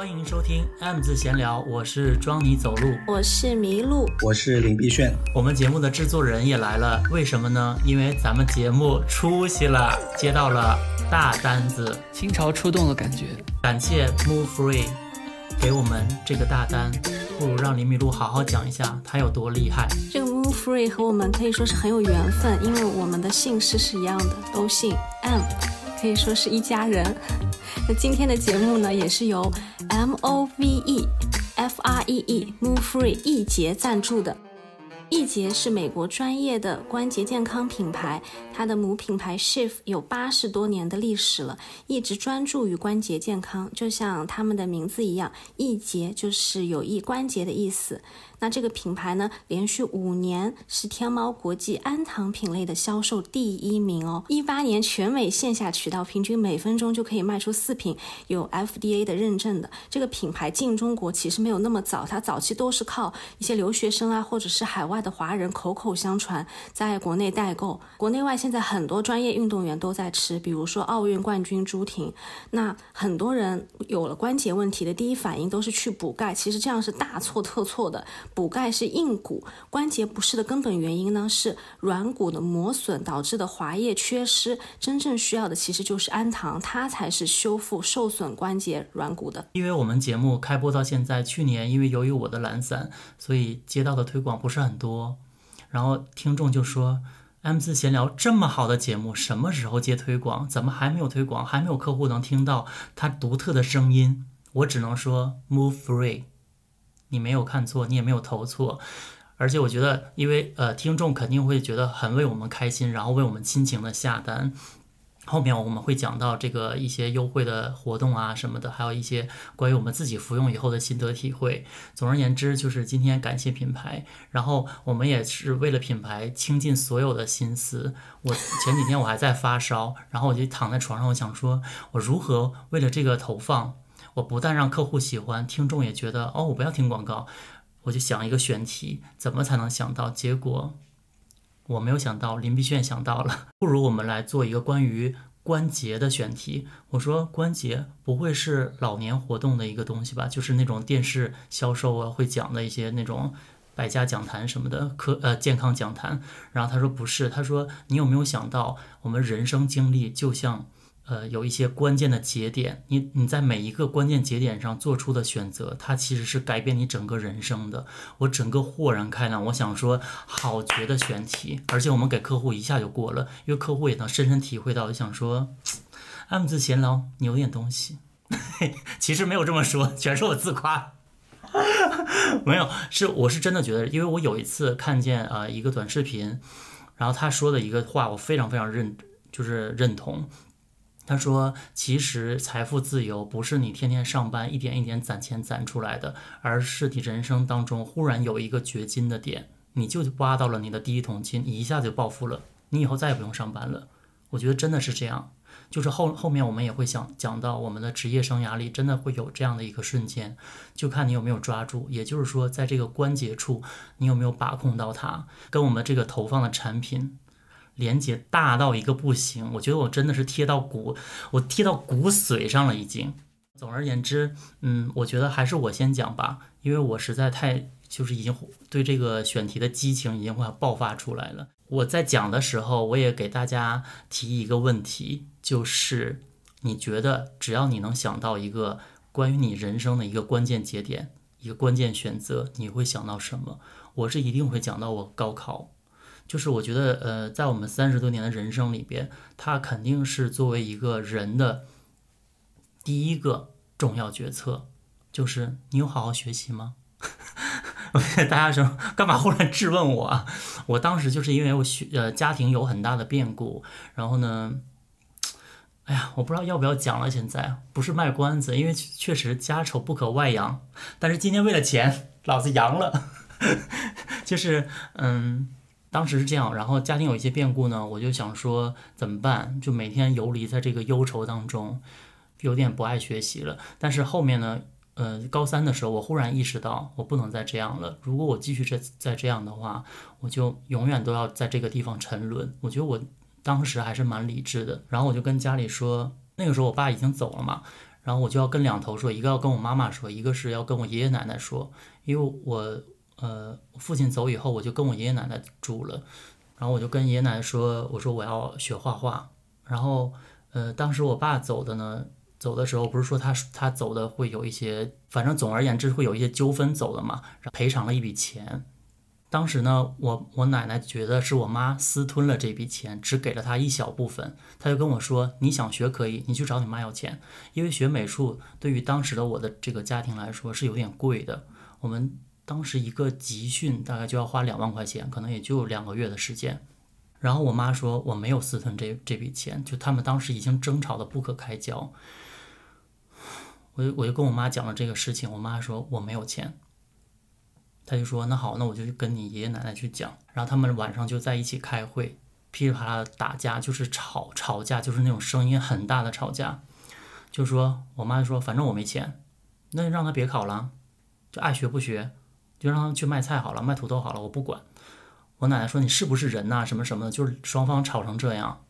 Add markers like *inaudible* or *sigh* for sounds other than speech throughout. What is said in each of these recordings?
欢迎收听 M 字闲聊，我是装你走路，我是麋鹿，我是林碧炫。我们节目的制作人也来了，为什么呢？因为咱们节目出息了，接到了大单子，心潮出动的感觉。感谢 Move Free 给我们这个大单，不如让林麋鹿好好讲一下他有多厉害。这个 Move Free 和我们可以说是很有缘分，因为我们的姓氏是一样的，都姓 M，可以说是一家人。今天的节目呢，也是由 M O V E F R E E Move Free 易捷赞助的。易捷是美国专业的关节健康品牌，它的母品牌 Shift 有八十多年的历史了，一直专注于关节健康。就像他们的名字一样，易捷就是有益关节的意思。那这个品牌呢，连续五年是天猫国际安糖品类的销售第一名哦。一八年全美线下渠道平均每分钟就可以卖出四瓶，有 FDA 的认证的。这个品牌进中国其实没有那么早，它早期都是靠一些留学生啊，或者是海外的华人口口相传，在国内代购。国内外现现在很多专业运动员都在吃，比如说奥运冠军朱婷。那很多人有了关节问题的第一反应都是去补钙，其实这样是大错特错的。补钙是硬骨关节不适的根本原因呢，是软骨的磨损导致的滑液缺失。真正需要的其实就是氨糖，它才是修复受损关节软骨的。因为我们节目开播到现在，去年因为由于我的懒散，所以接到的推广不是很多。然后听众就说：“M 字闲聊这么好的节目，什么时候接推广？怎么还没有推广？还没有客户能听到它独特的声音？”我只能说：“Move free。”你没有看错，你也没有投错，而且我觉得，因为呃，听众肯定会觉得很为我们开心，然后为我们亲情的下单。后面我们会讲到这个一些优惠的活动啊什么的，还有一些关于我们自己服用以后的心得体会。总而言之，就是今天感谢品牌，然后我们也是为了品牌倾尽所有的心思。我前几天我还在发烧，然后我就躺在床上，我想说，我如何为了这个投放。我不但让客户喜欢，听众也觉得哦，我不要听广告，我就想一个选题，怎么才能想到？结果我没有想到，林碧炫想到了，不如我们来做一个关于关节的选题。我说关节不会是老年活动的一个东西吧？就是那种电视销售啊会讲的一些那种百家讲坛什么的科呃健康讲坛。然后他说不是，他说你有没有想到，我们人生经历就像。呃，有一些关键的节点，你你在每一个关键节点上做出的选择，它其实是改变你整个人生的。我整个豁然开朗，我想说，好绝的选题，而且我们给客户一下就过了，因为客户也能深深体会到，想说，M 字闲聊，你有点东西。其实没有这么说，全是我自夸。*laughs* 没有，是我是真的觉得，因为我有一次看见啊一个短视频，然后他说的一个话，我非常非常认，就是认同。他说：“其实财富自由不是你天天上班一点一点攒钱攒出来的，而是你人生当中忽然有一个掘金的点，你就挖到了你的第一桶金，你一下就暴富了，你以后再也不用上班了。我觉得真的是这样，就是后后面我们也会想讲到我们的职业生涯里，真的会有这样的一个瞬间，就看你有没有抓住。也就是说，在这个关节处，你有没有把控到它，跟我们这个投放的产品。”连接大到一个不行，我觉得我真的是贴到骨，我贴到骨髓上了已经。总而言之，嗯，我觉得还是我先讲吧，因为我实在太就是已经对这个选题的激情已经快爆发出来了。我在讲的时候，我也给大家提一个问题，就是你觉得只要你能想到一个关于你人生的一个关键节点，一个关键选择，你会想到什么？我是一定会讲到我高考。就是我觉得，呃，在我们三十多年的人生里边，它肯定是作为一个人的第一个重要决策。就是你有好好学习吗？*laughs* 大家说干嘛忽然质问我？我当时就是因为我学呃家庭有很大的变故，然后呢，哎呀，我不知道要不要讲了。现在不是卖关子，因为确实家丑不可外扬。但是今天为了钱，老子扬了。*laughs* 就是嗯。当时是这样，然后家庭有一些变故呢，我就想说怎么办？就每天游离在这个忧愁当中，有点不爱学习了。但是后面呢，呃，高三的时候，我忽然意识到我不能再这样了。如果我继续这再这样的话，我就永远都要在这个地方沉沦。我觉得我当时还是蛮理智的。然后我就跟家里说，那个时候我爸已经走了嘛，然后我就要跟两头说，一个要跟我妈妈说，一个是要跟我爷爷奶奶说，因为我呃父亲走以后，我就跟我爷爷奶奶住了，然后我就跟爷爷奶奶说，我说我要学画画，然后呃当时我爸走的呢，走的时候不是说他他走的会有一些，反正总而言之会有一些纠纷走的嘛，赔偿了一笔钱。当时呢，我我奶奶觉得是我妈私吞了这笔钱，只给了她一小部分。她就跟我说：“你想学可以，你去找你妈要钱。因为学美术对于当时的我的这个家庭来说是有点贵的。我们当时一个集训大概就要花两万块钱，可能也就两个月的时间。然后我妈说我没有私吞这这笔钱，就他们当时已经争吵得不可开交。我就我就跟我妈讲了这个事情，我妈说我没有钱。”他就说：“那好，那我就跟你爷爷奶奶去讲。”然后他们晚上就在一起开会，噼里啪啦的打架，就是吵吵架，就是那种声音很大的吵架。就说我妈就说：“反正我没钱，那就让他别考了，就爱学不学，就让他去卖菜好了，卖土豆好了，我不管。”我奶奶说：“你是不是人呐？什么什么的，就是双方吵成这样。”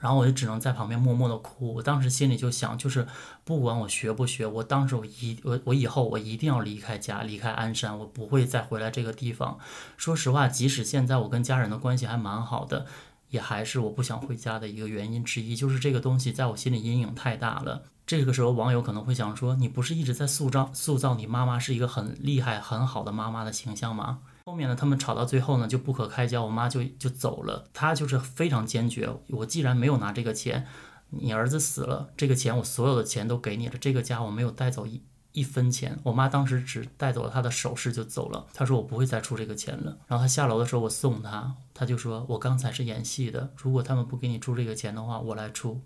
然后我就只能在旁边默默的哭。我当时心里就想，就是不管我学不学，我当时我一我我以后我一定要离开家，离开鞍山，我不会再回来这个地方。说实话，即使现在我跟家人的关系还蛮好的，也还是我不想回家的一个原因之一，就是这个东西在我心里阴影太大了。这个时候，网友可能会想说，你不是一直在塑造塑造你妈妈是一个很厉害很好的妈妈的形象吗？后面呢，他们吵到最后呢，就不可开交，我妈就就走了。她就是非常坚决，我既然没有拿这个钱，你儿子死了，这个钱我所有的钱都给你了，这个家我没有带走一一分钱。我妈当时只带走了她的首饰就走了。她说我不会再出这个钱了。然后她下楼的时候，我送她，她就说我刚才是演戏的，如果他们不给你出这个钱的话，我来出。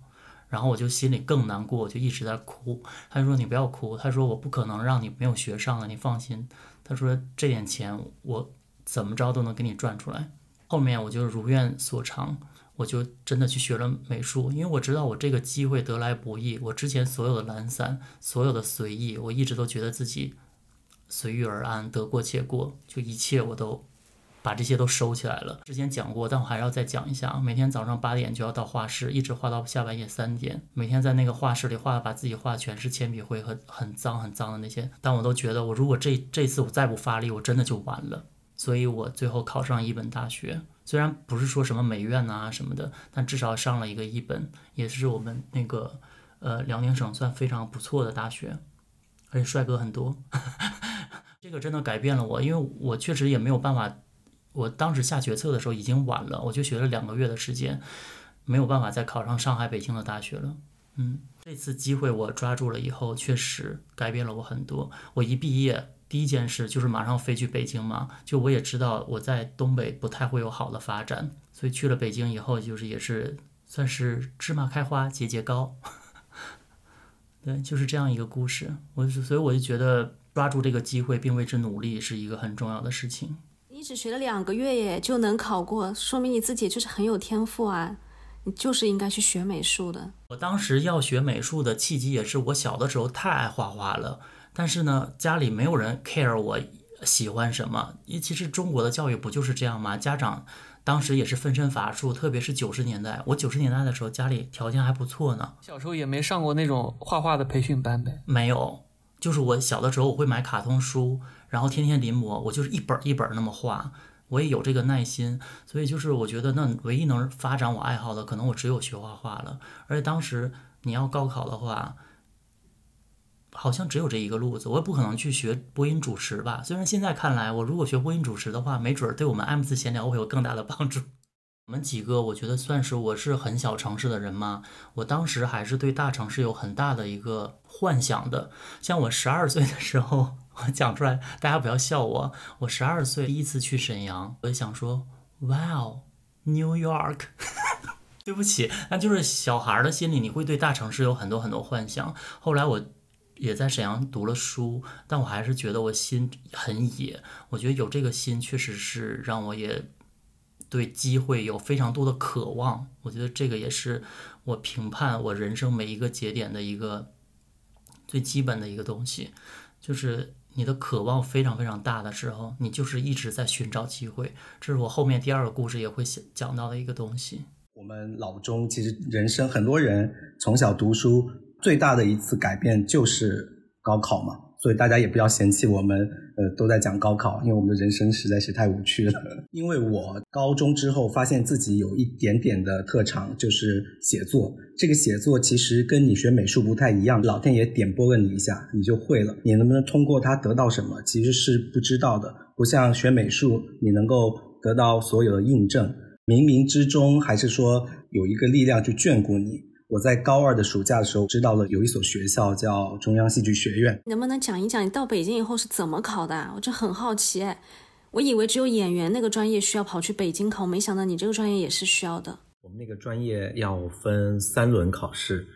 然后我就心里更难过，我就一直在哭。她说你不要哭，她说我不可能让你没有学上的，你放心。他说：“这点钱我怎么着都能给你赚出来。”后面我就如愿所偿，我就真的去学了美术，因为我知道我这个机会得来不易。我之前所有的懒散，所有的随意，我一直都觉得自己随遇而安，得过且过，就一切我都。把这些都收起来了。之前讲过，但我还要再讲一下。每天早上八点就要到画室，一直画到下半夜三点。每天在那个画室里画，把自己画全是铅笔灰和很脏很脏的那些。但我都觉得，我如果这这次我再不发力，我真的就完了。所以我最后考上一本大学，虽然不是说什么美院呐什么的，但至少上了一个一本，也是我们那个呃辽宁省算非常不错的大学，而且帅哥很多。*laughs* 这个真的改变了我，因为我确实也没有办法。我当时下决策的时候已经晚了，我就学了两个月的时间，没有办法再考上上海、北京的大学了。嗯，这次机会我抓住了以后，确实改变了我很多。我一毕业，第一件事就是马上飞去北京嘛。就我也知道我在东北不太会有好的发展，所以去了北京以后，就是也是算是芝麻开花节节高。*laughs* 对，就是这样一个故事。我所以我就觉得抓住这个机会并为之努力是一个很重要的事情。你只学了两个月耶，就能考过，说明你自己就是很有天赋啊！你就是应该去学美术的。我当时要学美术的契机也是我小的时候太爱画画了，但是呢，家里没有人 care 我喜欢什么。其实中国的教育不就是这样吗？家长当时也是分身乏术，特别是九十年代。我九十年代的时候家里条件还不错呢。小时候也没上过那种画画的培训班呗？没有，就是我小的时候我会买卡通书。然后天天临摹，我就是一本一本那么画，我也有这个耐心，所以就是我觉得那唯一能发展我爱好的，可能我只有学画画了。而且当时你要高考的话，好像只有这一个路子，我也不可能去学播音主持吧。虽然现在看来，我如果学播音主持的话，没准儿对我们 M 字闲聊会有更大的帮助。*laughs* 我们几个，我觉得算是我是很小城市的人嘛，我当时还是对大城市有很大的一个幻想的。像我十二岁的时候。我讲出来，大家不要笑我。我十二岁第一次去沈阳，我就想说，Wow，New York。*laughs* 对不起，那就是小孩的心里，你会对大城市有很多很多幻想。后来我也在沈阳读了书，但我还是觉得我心很野。我觉得有这个心，确实是让我也对机会有非常多的渴望。我觉得这个也是我评判我人生每一个节点的一个最基本的一个东西，就是。你的渴望非常非常大的时候，你就是一直在寻找机会。这是我后面第二个故事也会讲讲到的一个东西。我们老中其实人生很多人从小读书最大的一次改变就是高考嘛，所以大家也不要嫌弃我们，呃，都在讲高考，因为我们的人生实在是太无趣了。*laughs* 因为我高中之后发现自己有一点点的特长，就是写作。这个写作其实跟你学美术不太一样，老天爷点拨了你一下，你就会了。你能不能通过它得到什么，其实是不知道的。不像学美术，你能够得到所有的印证，冥冥之中还是说有一个力量去眷顾你。我在高二的暑假的时候知道了有一所学校叫中央戏剧学院。能不能讲一讲你到北京以后是怎么考的？我就很好奇。我以为只有演员那个专业需要跑去北京考，没想到你这个专业也是需要的。我们那个专业要分三轮考试，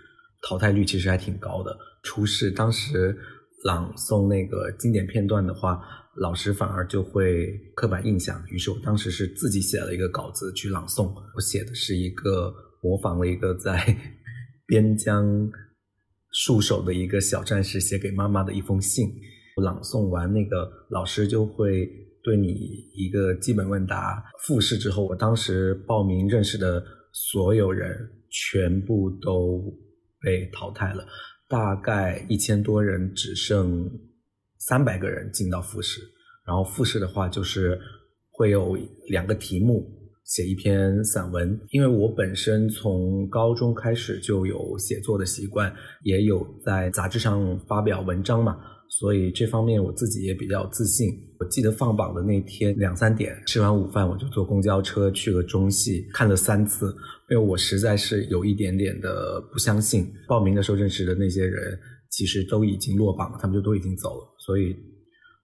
淘汰率其实还挺高的。初试当时朗诵那个经典片段的话，老师反而就会刻板印象。于是我当时是自己写了一个稿子去朗诵，我写的是一个模仿了一个在。边疆戍守的一个小战士写给妈妈的一封信，朗诵完那个老师就会对你一个基本问答。复试之后，我当时报名认识的所有人全部都被淘汰了，大概一千多人，只剩三百个人进到复试。然后复试的话，就是会有两个题目。写一篇散文，因为我本身从高中开始就有写作的习惯，也有在杂志上发表文章嘛，所以这方面我自己也比较自信。我记得放榜的那天两三点，吃完午饭我就坐公交车去了中戏，看了三次，因为我实在是有一点点的不相信。报名的时候认识的那些人，其实都已经落榜了，他们就都已经走了，所以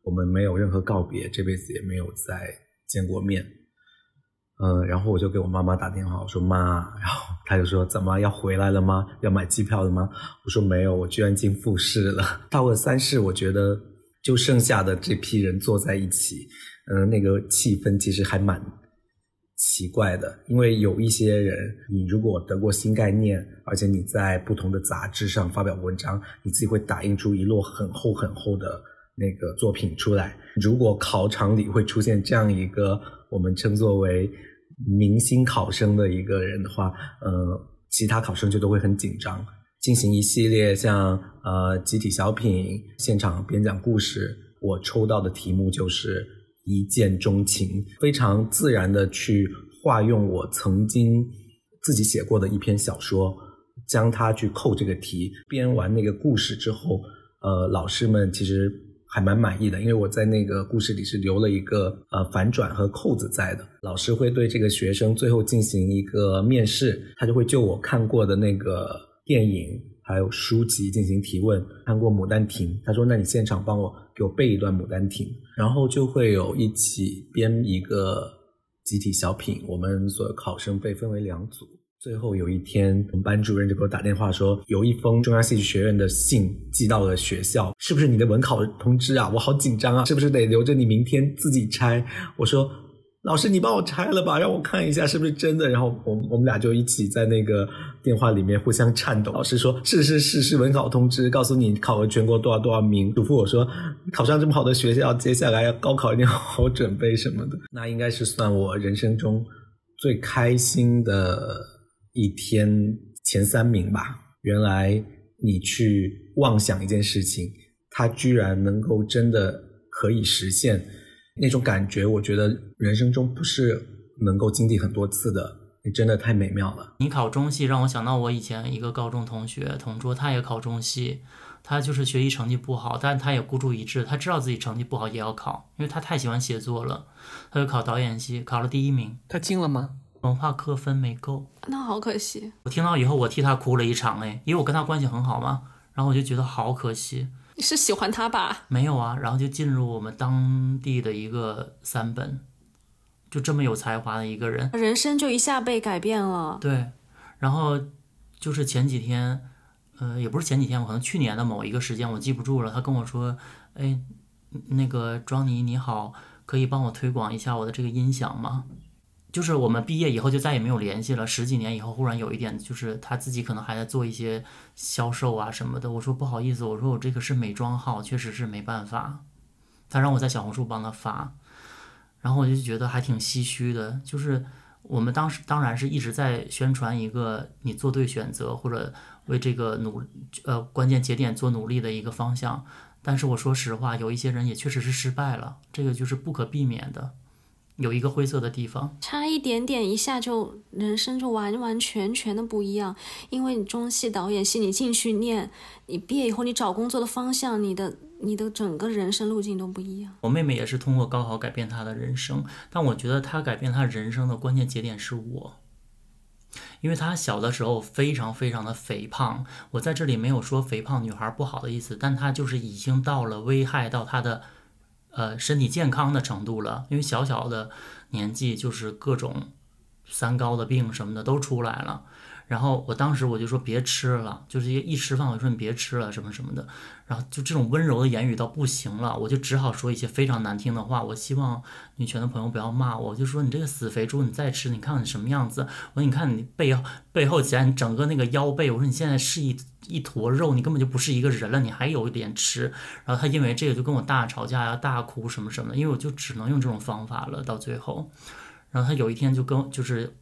我们没有任何告别，这辈子也没有再见过面。嗯，然后我就给我妈妈打电话，我说妈，然后她就说怎么要回来了吗？要买机票了吗？我说没有，我居然进复试了。到了三试，我觉得就剩下的这批人坐在一起，嗯，那个气氛其实还蛮奇怪的，因为有一些人，你如果得过新概念，而且你在不同的杂志上发表文章，你自己会打印出一摞很厚很厚的那个作品出来。如果考场里会出现这样一个我们称作为明星考生的一个人的话，呃，其他考生就都会很紧张，进行一系列像呃集体小品、现场编讲故事。我抽到的题目就是一见钟情，非常自然的去化用我曾经自己写过的一篇小说，将它去扣这个题。编完那个故事之后，呃，老师们其实。还蛮满意的，因为我在那个故事里是留了一个呃反转和扣子在的。老师会对这个学生最后进行一个面试，他就会就我看过的那个电影还有书籍进行提问。看过《牡丹亭》，他说：“那你现场帮我给我背一段《牡丹亭》。”然后就会有一起编一个集体小品，我们所有考生被分为两组。最后有一天，我们班主任就给我打电话说，有一封中央戏剧学院的信寄到了学校，是不是你的文考通知啊？我好紧张啊，*laughs* 是不是得留着你明天自己拆？我说，老师你帮我拆了吧，让我看一下是不是真的。然后我我们俩就一起在那个电话里面互相颤抖。老师说，是是是是文考通知，告诉你考了全国多少多少名，嘱咐我说，考上这么好的学校，接下来要高考一定要好好准备什么的。那应该是算我人生中最开心的。一天前三名吧。原来你去妄想一件事情，它居然能够真的可以实现，那种感觉，我觉得人生中不是能够经历很多次的，你真的太美妙了。你考中戏让我想到我以前一个高中同学同桌，他也考中戏，他就是学习成绩不好，但他也孤注一掷，他知道自己成绩不好也要考，因为他太喜欢写作了，他就考导演系，考了第一名。他进了吗？文化课分没够，那好可惜。我听到以后，我替他哭了一场哎，因为我跟他关系很好嘛，然后我就觉得好可惜。你是喜欢他吧？没有啊，然后就进入我们当地的一个三本，就这么有才华的一个人，人生就一下被改变了。对，然后就是前几天，呃，也不是前几天，我可能去年的某一个时间，我记不住了。他跟我说，哎，那个庄妮你好，可以帮我推广一下我的这个音响吗？就是我们毕业以后就再也没有联系了。十几年以后，忽然有一点，就是他自己可能还在做一些销售啊什么的。我说不好意思，我说我这个是美妆号，确实是没办法。他让我在小红书帮他发，然后我就觉得还挺唏嘘的。就是我们当时当然是一直在宣传一个你做对选择或者为这个努呃关键节点做努力的一个方向。但是我说实话，有一些人也确实是失败了，这个就是不可避免的。有一个灰色的地方，差一点点，一下就人生就完完全全的不一样。因为你中戏导演系，你进去念，你毕业以后你找工作的方向，你的你的整个人生路径都不一样。我妹妹也是通过高考改变她的人生，但我觉得她改变她人生的关键节点是我，因为她小的时候非常非常的肥胖。我在这里没有说肥胖女孩不好的意思，但她就是已经到了危害到她的。呃，身体健康的程度了，因为小小的年纪就是各种三高的病什么的都出来了。然后我当时我就说别吃了，就是一一吃饭我说你别吃了什么什么的。然后就这种温柔的言语到不行了，我就只好说一些非常难听的话。我希望女权的朋友不要骂我，我就说你这个死肥猪，你再吃，你看看你什么样子。我说你看你背背后起来，你整个那个腰背，我说你现在是一一坨肉，你根本就不是一个人了，你还有一点吃。然后他因为这个就跟我大吵架呀，大哭什么什么的，因为我就只能用这种方法了。到最后，然后他有一天就跟就是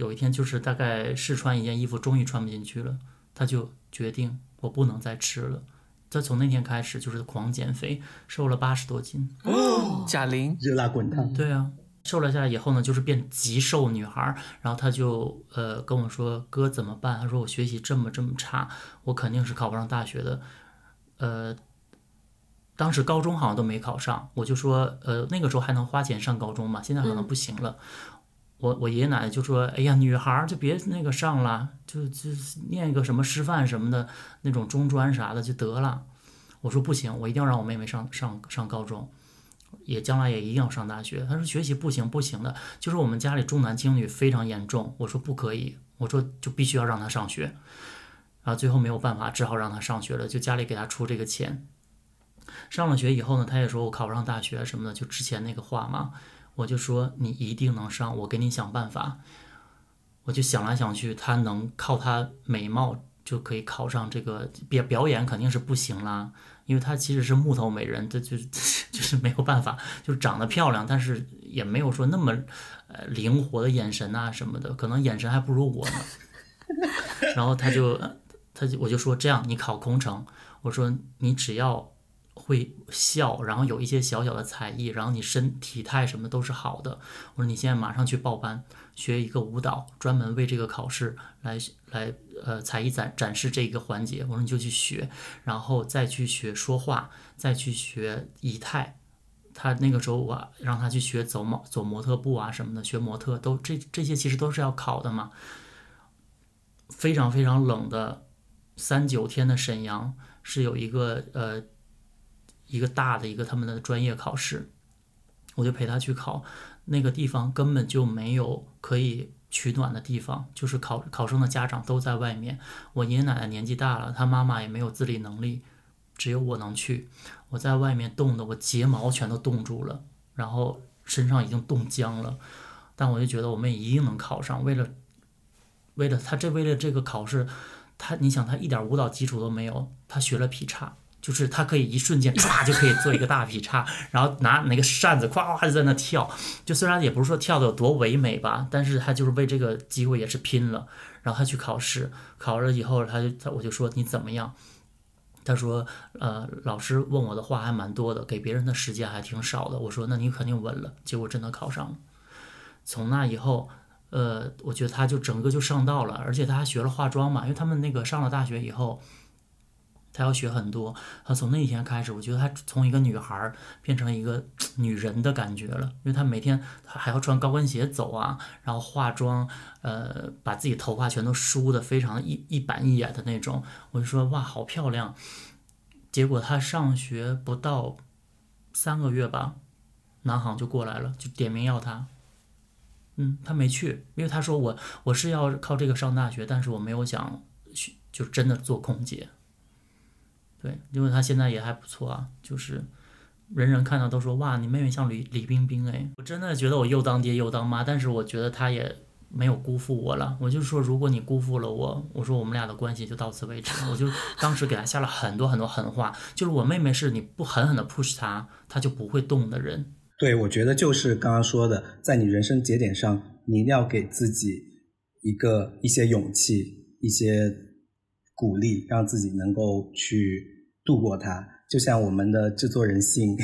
有一天就是大概试穿一件衣服，终于穿不进去了，他就决定我不能再吃了。他从那天开始就是狂减肥，瘦了八十多斤。哦，贾玲，热辣滚烫。对啊，瘦了下来以后呢，就是变极瘦女孩。然后他就呃跟我说：“哥怎么办？”他说：“我学习这么这么差，我肯定是考不上大学的。”呃，当时高中好像都没考上，我就说：“呃，那个时候还能花钱上高中嘛？现在可能不行了。”我我爷爷奶奶就说：“哎呀，女孩就别那个上了，就就念个什么师范什么的那种中专啥的就得了。”我说：“不行，我一定要让我妹妹上上上高中，也将来也一定要上大学。”他说：“学习不行不行的，就是我们家里重男轻女非常严重。”我说：“不可以，我说就必须要让她上学。”然后最后没有办法，只好让她上学了，就家里给她出这个钱。上了学以后呢，他也说我考不上大学什么的，就之前那个话嘛。我就说你一定能上，我给你想办法。我就想来想去，他能靠他美貌就可以考上这个表表演肯定是不行啦，因为他其实是木头美人，这就 *laughs* 就是没有办法，就是长得漂亮，但是也没有说那么呃灵活的眼神啊什么的，可能眼神还不如我呢。*laughs* 然后他就他就我就说这样，你考空乘，我说你只要。会笑，然后有一些小小的才艺，然后你身体态什么都是好的。我说你现在马上去报班，学一个舞蹈，专门为这个考试来来呃才艺展展示这一个环节。我说你就去学，然后再去学说话，再去学仪态。他那个时候我让他去学走模走模特步啊什么的，学模特都这这些其实都是要考的嘛。非常非常冷的三九天的沈阳是有一个呃。一个大的一个他们的专业考试，我就陪他去考，那个地方根本就没有可以取暖的地方，就是考考生的家长都在外面。我爷爷奶奶年纪大了，他妈妈也没有自理能力，只有我能去。我在外面冻得，我睫毛全都冻住了，然后身上已经冻僵了。但我就觉得我们也一定能考上。为了，为了他这为了这个考试，他你想他一点舞蹈基础都没有，他学了劈叉。就是他可以一瞬间 *laughs* 唰就可以做一个大劈叉，然后拿那个扇子咵咵就在那跳。就虽然也不是说跳的有多唯美吧，但是他就是为这个机会也是拼了。然后他去考试，考了以后他就他我就说你怎么样？他说呃老师问我的话还蛮多的，给别人的时间还挺少的。我说那你肯定稳了。结果真的考上了。从那以后，呃，我觉得他就整个就上道了，而且他还学了化妆嘛，因为他们那个上了大学以后。她要学很多，他从那一天开始，我觉得她从一个女孩变成一个女人的感觉了，因为她每天她还要穿高跟鞋走啊，然后化妆，呃，把自己头发全都梳的非常一一板一眼的那种，我就说哇，好漂亮。结果她上学不到三个月吧，南航就过来了，就点名要她。嗯，他没去，因为他说我我是要靠这个上大学，但是我没有想去，就真的做空姐。对，因为他现在也还不错啊，就是人人看到都说哇，你妹妹像李李冰冰哎，我真的觉得我又当爹又当妈，但是我觉得他也没有辜负我了。我就说，如果你辜负了我，我说我们俩的关系就到此为止。我就当时给他下了很多很多狠话，就是我妹妹是你不狠狠的 push 她，她就不会动的人。对，我觉得就是刚刚说的，在你人生节点上，你一定要给自己一个一些勇气、一些鼓励，让自己能够去度过它。就像我们的制作人信，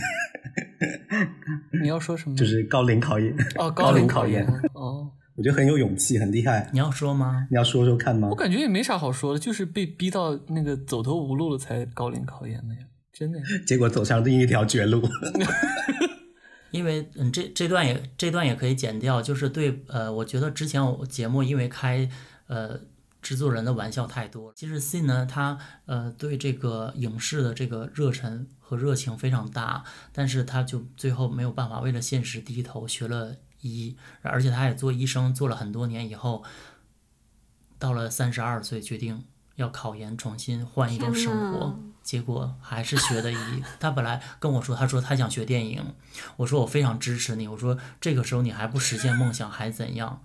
*laughs* 你要说什么？就是高龄考研哦，*laughs* 高龄考研哦，我觉得很有勇气，很厉害。你要说吗？你要说说看吗？我感觉也没啥好说的，就是被逼到那个走投无路了才高龄考研的呀，真的呀。结果走上另一条绝路。*laughs* 因为嗯，这这段也这段也可以剪掉，就是对呃，我觉得之前我节目因为开呃制作人的玩笑太多，其实 C 呢他呃对这个影视的这个热忱和热情非常大，但是他就最后没有办法为了现实低头，学了医，而且他也做医生做了很多年以后，到了三十二岁决定要考研，重新换一种生活。结果还是学的医。他本来跟我说，他说他想学电影。我说我非常支持你。我说这个时候你还不实现梦想还怎样？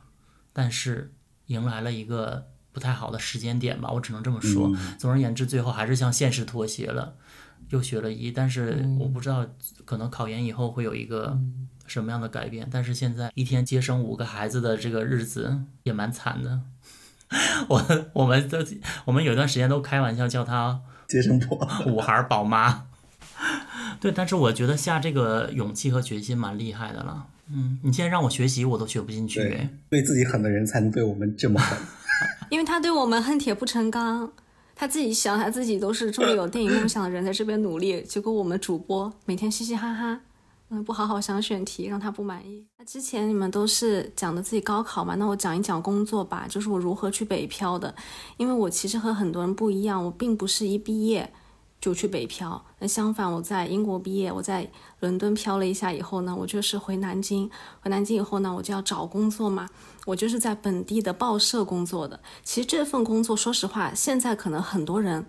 但是迎来了一个不太好的时间点吧，我只能这么说。总而言之，最后还是向现实妥协了，又学了医。但是我不知道，可能考研以后会有一个什么样的改变。但是现在一天接生五个孩子的这个日子也蛮惨的。*laughs* 我我们都我们有段时间都开玩笑叫他。接生婆，五孩宝妈，*laughs* 对，但是我觉得下这个勇气和决心蛮厉害的了。嗯，你现在让我学习，我都学不进去。对，对自己狠的人才能对我们这么狠。因为他对我们恨铁不成钢，他自己想他自己都是这么有电影梦想的人，在这边努力，结果我们主播每天嘻嘻哈哈。嗯，不好好想选题，让他不满意。那之前你们都是讲的自己高考嘛，那我讲一讲工作吧，就是我如何去北漂的。因为我其实和很多人不一样，我并不是一毕业就去北漂。那相反，我在英国毕业，我在伦敦漂了一下以后呢，我就是回南京。回南京以后呢，我就要找工作嘛，我就是在本地的报社工作的。其实这份工作，说实话，现在可能很多人。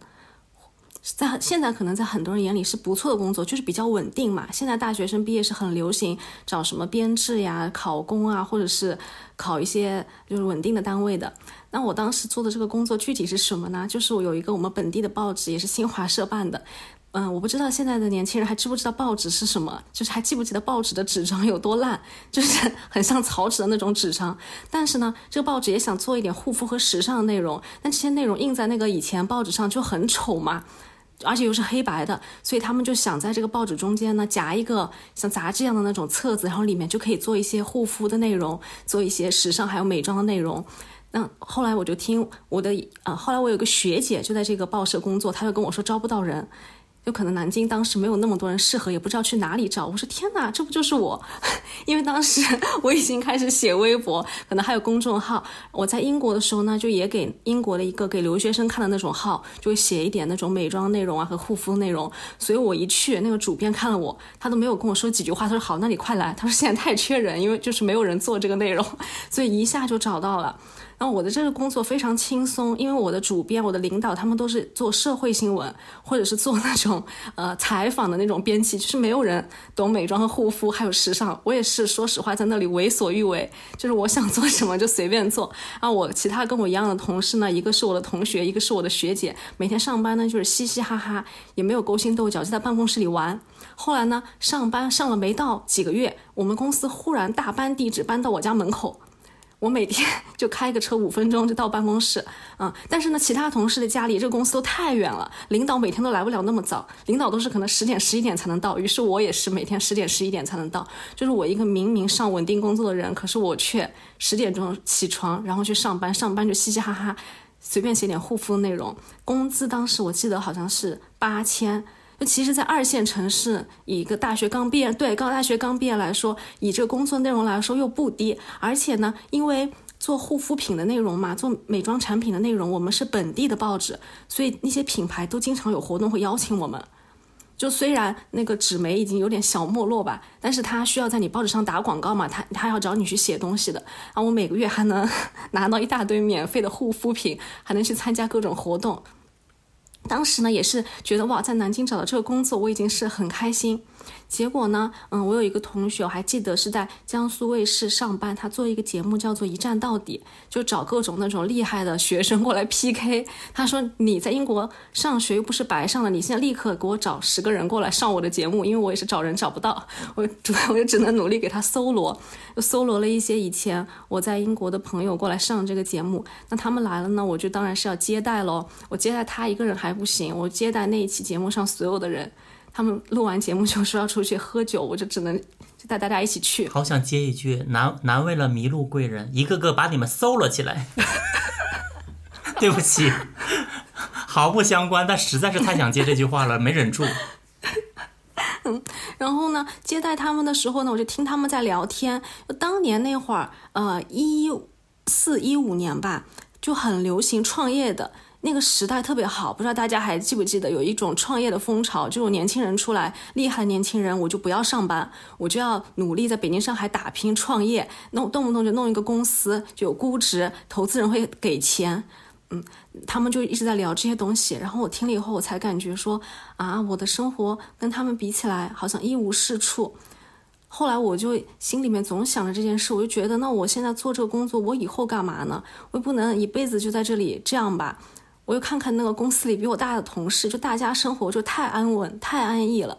在现在可能在很多人眼里是不错的工作，就是比较稳定嘛。现在大学生毕业是很流行找什么编制呀、考公啊，或者是考一些就是稳定的单位的。那我当时做的这个工作具体是什么呢？就是我有一个我们本地的报纸，也是新华社办的。嗯，我不知道现在的年轻人还知不知道报纸是什么，就是还记不记得报纸的纸张有多烂，就是 *laughs* 很像草纸的那种纸张。但是呢，这个报纸也想做一点护肤和时尚的内容，但这些内容印在那个以前报纸上就很丑嘛。而且又是黑白的，所以他们就想在这个报纸中间呢夹一个像杂志一样的那种册子，然后里面就可以做一些护肤的内容，做一些时尚还有美妆的内容。那后来我就听我的呃，后来我有个学姐就在这个报社工作，她就跟我说招不到人。就可能南京当时没有那么多人适合，也不知道去哪里找。我说天哪，这不就是我？*laughs* 因为当时 *laughs* 我已经开始写微博，可能还有公众号。我在英国的时候呢，就也给英国的一个给留学生看的那种号，就会写一点那种美妆内容啊和护肤内容。所以我一去，那个主编看了我，他都没有跟我说几句话，他说好，那你快来。他说现在太缺人，因为就是没有人做这个内容，*laughs* 所以一下就找到了。然后我的这个工作非常轻松，因为我的主编、我的领导他们都是做社会新闻，或者是做那种呃采访的那种编辑，就是没有人懂美妆和护肤还有时尚。我也是说实话，在那里为所欲为，就是我想做什么就随便做。啊我其他跟我一样的同事呢，一个是我的同学，一个是我的学姐，每天上班呢就是嘻嘻哈哈，也没有勾心斗角，就在办公室里玩。后来呢，上班上了没到几个月，我们公司忽然大搬地址搬到我家门口。我每天就开个车五分钟就到办公室，*laughs* 嗯，但是呢，其他同事的家离这个公司都太远了，领导每天都来不了那么早，领导都是可能十点十一点才能到，于是我也是每天十点十一点才能到，就是我一个明明上稳定工作的人，可是我却十点钟起床，然后去上班，上班就嘻嘻哈哈，随便写点护肤的内容，工资当时我记得好像是八千。其实，在二线城市，以一个大学刚毕业，对，高大学刚毕业来说，以这个工作内容来说又不低。而且呢，因为做护肤品的内容嘛，做美妆产品的内容，我们是本地的报纸，所以那些品牌都经常有活动会邀请我们。就虽然那个纸媒已经有点小没落吧，但是他需要在你报纸上打广告嘛，他他要找你去写东西的。然后我每个月还能 *laughs* 拿到一大堆免费的护肤品，还能去参加各种活动。当时呢也是觉得哇，在南京找到这个工作，我已经是很开心。结果呢，嗯，我有一个同学，我还记得是在江苏卫视上班，他做一个节目叫做《一站到底》，就找各种那种厉害的学生过来 PK。他说你在英国上学又不是白上的，你现在立刻给我找十个人过来上我的节目，因为我也是找人找不到，*laughs* 我主要我就只能努力给他搜罗，就搜罗了一些以前我在英国的朋友过来上这个节目。那他们来了呢，我就当然是要接待喽。我接待他一个人还不行，我接待那一期节目上所有的人。他们录完节目就说要出去喝酒，我就只能 *laughs* 就带大家一起去。好想接一句：难难为了迷路贵人，一个个把你们搜了起来。*laughs* 对不起，毫不相关，但实在是太想接这句话了，没忍住。*laughs* 嗯，然后呢，接待他们的时候呢，我就听他们在聊天。当年那会儿，呃，一四一五年吧，就很流行创业的。那个时代特别好，不知道大家还记不记得有一种创业的风潮，就有年轻人出来，厉害的年轻人，我就不要上班，我就要努力在北京、上海打拼创业，弄动不动就弄一个公司，就有估值，投资人会给钱，嗯，他们就一直在聊这些东西，然后我听了以后，我才感觉说啊，我的生活跟他们比起来好像一无是处。后来我就心里面总想着这件事，我就觉得那我现在做这个工作，我以后干嘛呢？我不能一辈子就在这里这样吧。我又看看那个公司里比我大的同事，就大家生活就太安稳、太安逸了。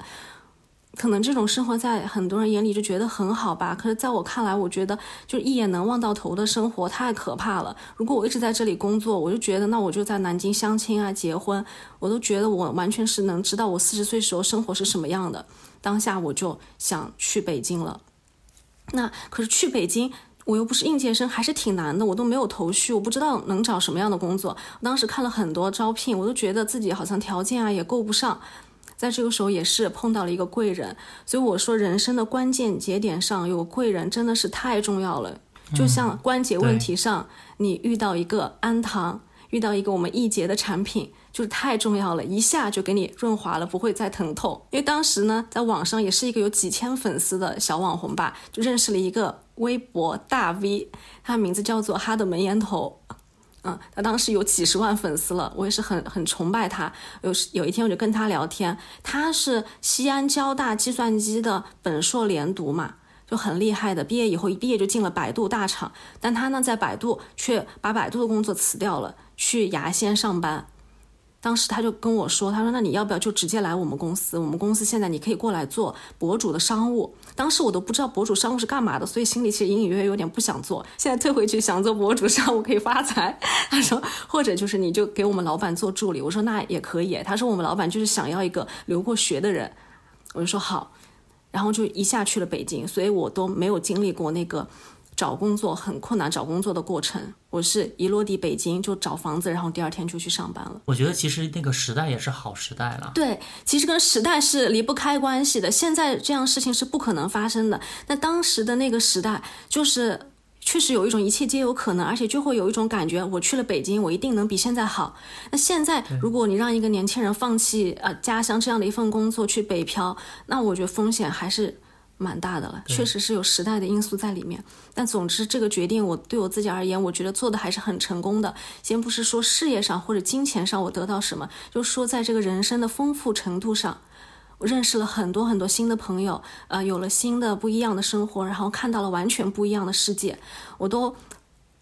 可能这种生活在很多人眼里就觉得很好吧，可是在我看来，我觉得就一眼能望到头的生活太可怕了。如果我一直在这里工作，我就觉得那我就在南京相亲啊、结婚，我都觉得我完全是能知道我四十岁时候生活是什么样的。当下我就想去北京了。那可是去北京。我又不是应届生，还是挺难的，我都没有头绪，我不知道能找什么样的工作。当时看了很多招聘，我都觉得自己好像条件啊也够不上。在这个时候也是碰到了一个贵人，所以我说人生的关键节点上有贵人真的是太重要了。就像关节问题上，你遇到一个安糖，遇到一个我们易捷的产品。就是太重要了，一下就给你润滑了，不会再疼痛。因为当时呢，在网上也是一个有几千粉丝的小网红吧，就认识了一个微博大 V，他名字叫做哈德门烟头，*laughs* 嗯，他当时有几十万粉丝了，我也是很很崇拜他。有有一天我就跟他聊天，他是西安交大计算机的本硕连读嘛，就很厉害的，毕业以后一毕业就进了百度大厂，但他呢在百度却把百度的工作辞掉了，去牙仙上班。当时他就跟我说：“他说那你要不要就直接来我们公司？我们公司现在你可以过来做博主的商务。当时我都不知道博主商务是干嘛的，所以心里其实隐隐约约有点不想做。现在退回去想做博主商务可以发财。*laughs* 他说或者就是你就给我们老板做助理。我说那也可以。他说我们老板就是想要一个留过学的人。我就说好，然后就一下去了北京，所以我都没有经历过那个。”找工作很困难，找工作的过程，我是一落地北京就找房子，然后第二天就去上班了。我觉得其实那个时代也是好时代了。对，其实跟时代是离不开关系的。现在这样事情是不可能发生的。那当时的那个时代，就是确实有一种一切皆有可能，而且就会有一种感觉，我去了北京，我一定能比现在好。那现在如果你让一个年轻人放弃呃家乡这样的一份工作去北漂，那我觉得风险还是。蛮大的了，确实是有时代的因素在里面。但总之，这个决定我对我自己而言，我觉得做的还是很成功的。先不是说事业上或者金钱上我得到什么，就说在这个人生的丰富程度上，我认识了很多很多新的朋友，呃，有了新的不一样的生活，然后看到了完全不一样的世界。我都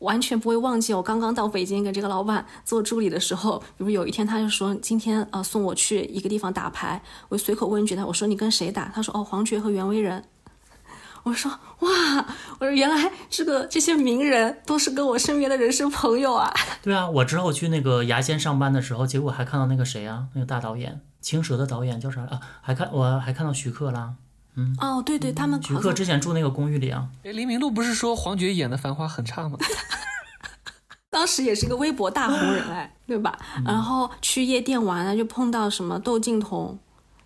完全不会忘记我刚刚到北京跟这个老板做助理的时候，比如有一天他就说今天呃送我去一个地方打牌，我随口问一句他，我说你跟谁打？他说哦黄觉和袁惟仁。我说哇，我说原来这个这些名人都是跟我身边的人是朋友啊。对啊，我之后去那个牙仙上班的时候，结果还看到那个谁啊，那个大导演青蛇的导演叫啥啊？还看我还看到徐克啦。嗯，哦对对，他们徐克之前住那个公寓里啊。哎，黎明路不是说黄觉演的《繁花》很差吗？*laughs* 当时也是个微博大红人哎，*laughs* 对吧？然后去夜店玩啊，就碰到什么窦靖童、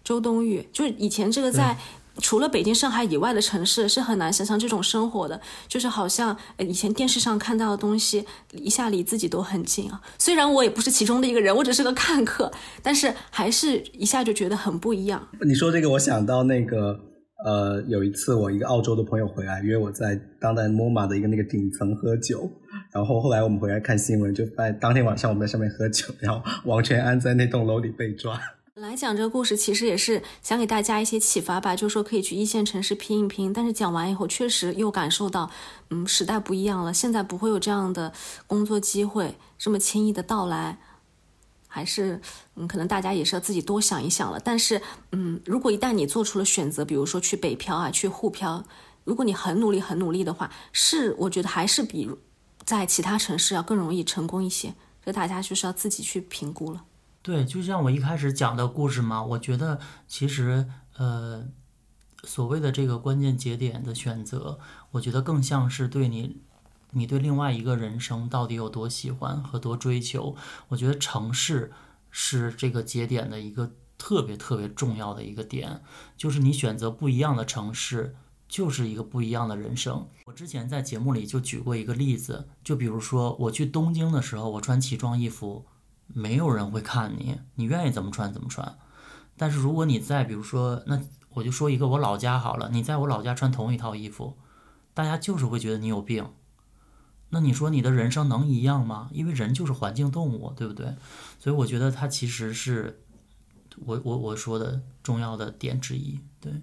周冬雨，就是以前这个在。除了北京、上海以外的城市是很难想象这种生活的，就是好像以前电视上看到的东西，一下离自己都很近啊。虽然我也不是其中的一个人，我只是个看客，但是还是一下就觉得很不一样。你说这个，我想到那个，呃，有一次我一个澳洲的朋友回来约我在当代 MoMA 的一个那个顶层喝酒。然后后来我们回来看新闻，就发当天晚上我们在上面喝酒，然后王全安在那栋楼里被抓。来讲这个故事，其实也是想给大家一些启发吧，就说可以去一线城市拼一拼。但是讲完以后，确实又感受到，嗯，时代不一样了，现在不会有这样的工作机会这么轻易的到来，还是嗯，可能大家也是要自己多想一想了。但是，嗯，如果一旦你做出了选择，比如说去北漂啊，去沪漂，如果你很努力、很努力的话，是我觉得还是比在其他城市要更容易成功一些。所以大家就是要自己去评估了。对，就像我一开始讲的故事嘛，我觉得其实呃，所谓的这个关键节点的选择，我觉得更像是对你，你对另外一个人生到底有多喜欢和多追求。我觉得城市是这个节点的一个特别特别重要的一个点，就是你选择不一样的城市，就是一个不一样的人生。我之前在节目里就举过一个例子，就比如说我去东京的时候，我穿奇装异服。没有人会看你，你愿意怎么穿怎么穿。但是如果你在，比如说，那我就说一个我老家好了，你在我老家穿同一套衣服，大家就是会觉得你有病。那你说你的人生能一样吗？因为人就是环境动物，对不对？所以我觉得它其实是我我我说的重要的点之一。对，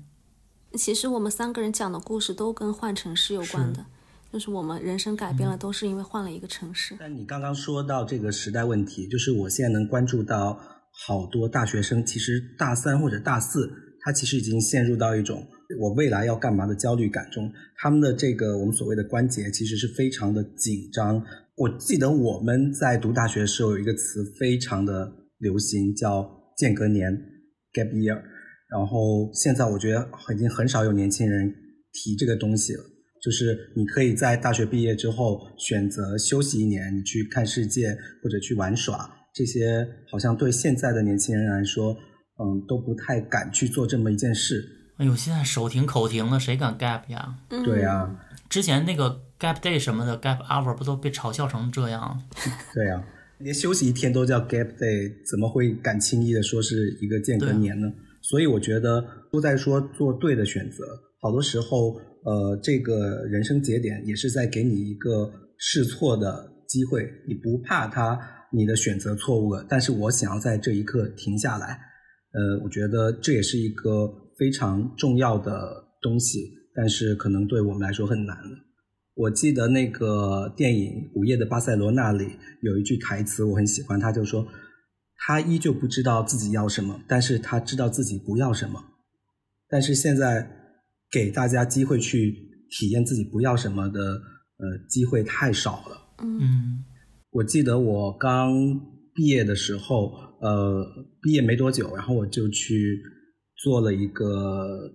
其实我们三个人讲的故事都跟换城市有关的。就是我们人生改变了，都是因为换了一个城市。但你刚刚说到这个时代问题，就是我现在能关注到好多大学生，其实大三或者大四，他其实已经陷入到一种我未来要干嘛的焦虑感中。他们的这个我们所谓的关节，其实是非常的紧张。我记得我们在读大学的时候有一个词非常的流行，叫间隔年 （gap year）。然后现在我觉得已经很少有年轻人提这个东西了。就是你可以在大学毕业之后选择休息一年，你去看世界或者去玩耍，这些好像对现在的年轻人来说，嗯，都不太敢去做这么一件事。哎呦，现在手停口停的，谁敢 gap 呀？对呀，之前那个 gap day 什么的，gap hour 不都被嘲笑成这样？对呀，连休息一天都叫 gap day，怎么会敢轻易的说是一个间隔年呢？所以我觉得都在说做对的选择，好多时候。呃，这个人生节点也是在给你一个试错的机会，你不怕它你的选择错误了，但是我想要在这一刻停下来，呃，我觉得这也是一个非常重要的东西，但是可能对我们来说很难了。我记得那个电影《午夜的巴塞罗那》里有一句台词我很喜欢，他就说，他依旧不知道自己要什么，但是他知道自己不要什么，但是现在。给大家机会去体验自己不要什么的，呃，机会太少了。嗯，我记得我刚毕业的时候，呃，毕业没多久，然后我就去做了一个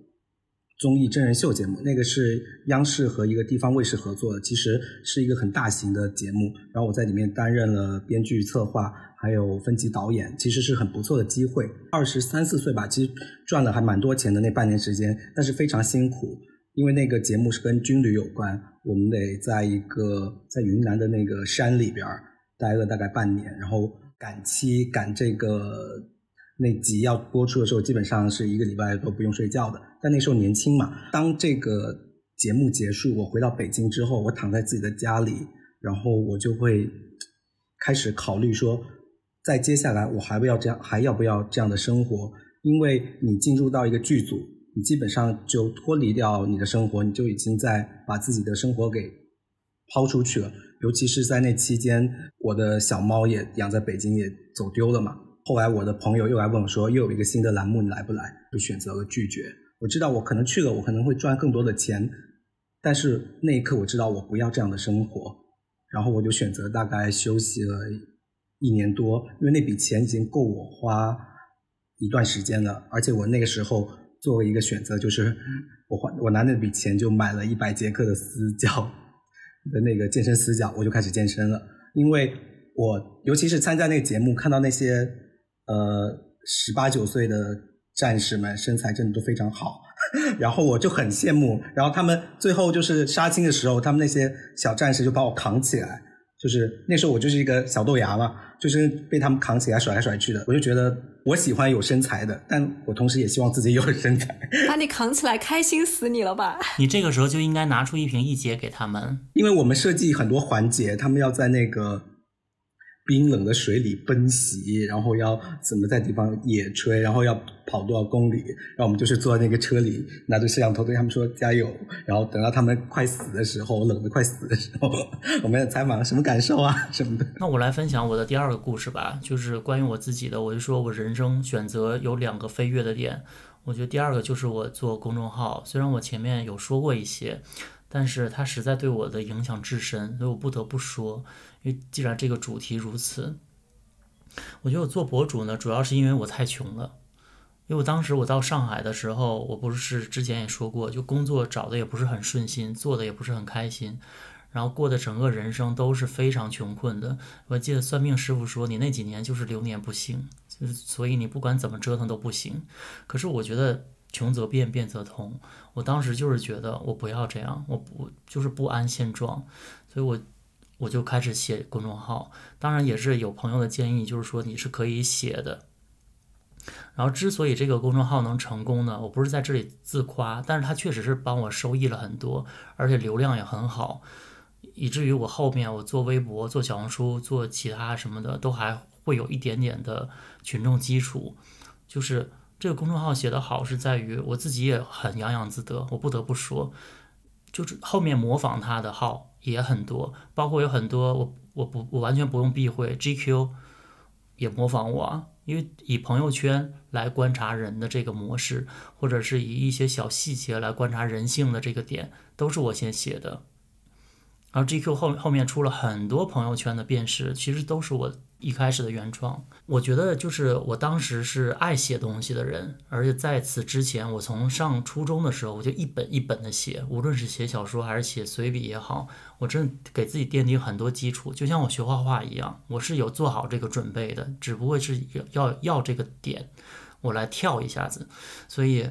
综艺真人秀节目，那个是央视和一个地方卫视合作的，其实是一个很大型的节目。然后我在里面担任了编剧、策划。还有分级导演，其实是很不错的机会。二十三四岁吧，其实赚了还蛮多钱的那半年时间，但是非常辛苦，因为那个节目是跟军旅有关，我们得在一个在云南的那个山里边待了大概半年，然后赶期赶这个那集要播出的时候，基本上是一个礼拜都不用睡觉的。但那时候年轻嘛，当这个节目结束，我回到北京之后，我躺在自己的家里，然后我就会开始考虑说。在接下来，我还不要这样，还要不要这样的生活？因为你进入到一个剧组，你基本上就脱离掉你的生活，你就已经在把自己的生活给抛出去了。尤其是在那期间，我的小猫也养在北京，也走丢了嘛。后来我的朋友又来问我说，又有一个新的栏目，你来不来？就选择了拒绝。我知道我可能去了，我可能会赚更多的钱，但是那一刻我知道我不要这样的生活，然后我就选择大概休息了。一年多，因为那笔钱已经够我花一段时间了，而且我那个时候做了一个选择，就是我花我拿那笔钱就买了一百节课的私教的那个健身私教，我就开始健身了。因为我尤其是参加那个节目，看到那些呃十八九岁的战士们身材真的都非常好，*laughs* 然后我就很羡慕。然后他们最后就是杀青的时候，他们那些小战士就把我扛起来。就是那时候我就是一个小豆芽嘛，就是被他们扛起来甩来甩去的。我就觉得我喜欢有身材的，但我同时也希望自己有身材。*laughs* 把你扛起来，开心死你了吧？你这个时候就应该拿出一瓶一节给他们。因为我们设计很多环节，他们要在那个冰冷的水里奔袭，然后要怎么在地方野炊，然后要跑多少公里，然后我们就是坐在那个车里，拿着摄像头对他们说加油，然后等到他们快死的时候，冷的快死的时候，我们采访什么感受啊 *laughs* 什么的。那我来分享我的第二个故事吧，就是关于我自己的。我就说我人生选择有两个飞跃的点，我觉得第二个就是我做公众号，虽然我前面有说过一些，但是它实在对我的影响至深，所以我不得不说。因为既然这个主题如此，我觉得我做博主呢，主要是因为我太穷了。因为我当时我到上海的时候，我不是之前也说过，就工作找的也不是很顺心，做的也不是很开心，然后过的整个人生都是非常穷困的。我记得算命师傅说，你那几年就是流年不幸，就是所以你不管怎么折腾都不行。可是我觉得穷则变，变则通。我当时就是觉得我不要这样，我不就是不安现状，所以我我就开始写公众号。当然也是有朋友的建议，就是说你是可以写的。然后，之所以这个公众号能成功呢，我不是在这里自夸，但是它确实是帮我收益了很多，而且流量也很好，以至于我后面我做微博、做小红书、做其他什么的，都还会有一点点的群众基础。就是这个公众号写得好，是在于我自己也很洋洋自得，我不得不说，就是后面模仿他的号也很多，包括有很多我我不我完全不用避讳，GQ 也模仿我。因为以朋友圈来观察人的这个模式，或者是以一些小细节来观察人性的这个点，都是我先写的。然后 GQ 后后面出了很多朋友圈的辨识，其实都是我。一开始的原创，我觉得就是我当时是爱写东西的人，而且在此之前，我从上初中的时候，我就一本一本的写，无论是写小说还是写随笔也好，我真的给自己奠定很多基础，就像我学画画一样，我是有做好这个准备的，只不过是要要这个点，我来跳一下子，所以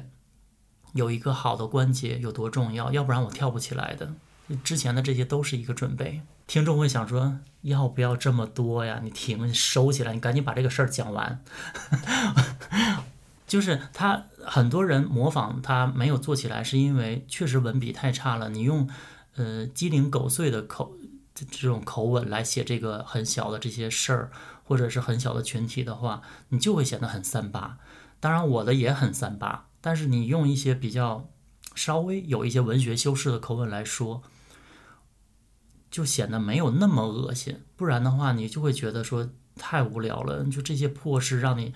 有一个好的关节有多重要，要不然我跳不起来的。之前的这些都是一个准备。听众会想说：“要不要这么多呀？你停，收起来，你赶紧把这个事儿讲完。*laughs* ”就是他很多人模仿他没有做起来，是因为确实文笔太差了。你用呃鸡零狗碎的口这种口吻来写这个很小的这些事儿，或者是很小的群体的话，你就会显得很三八。当然我的也很三八，但是你用一些比较稍微有一些文学修饰的口吻来说。就显得没有那么恶心，不然的话，你就会觉得说太无聊了。就这些破事让你